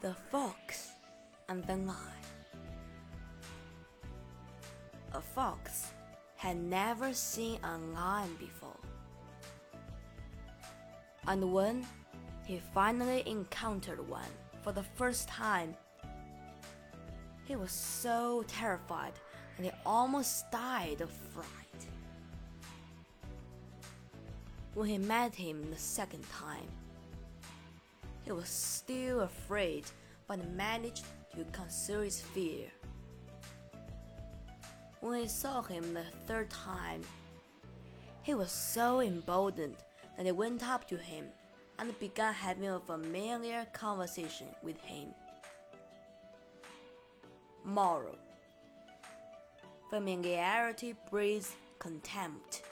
The Fox and the Lion. A fox had never seen a lion before. And when he finally encountered one for the first time, he was so terrified that he almost died of fright. When he met him the second time, he was still afraid but managed to conceal his fear. When he saw him the third time, he was so emboldened that he went up to him and began having a familiar conversation with him. Moral Familiarity breeds contempt.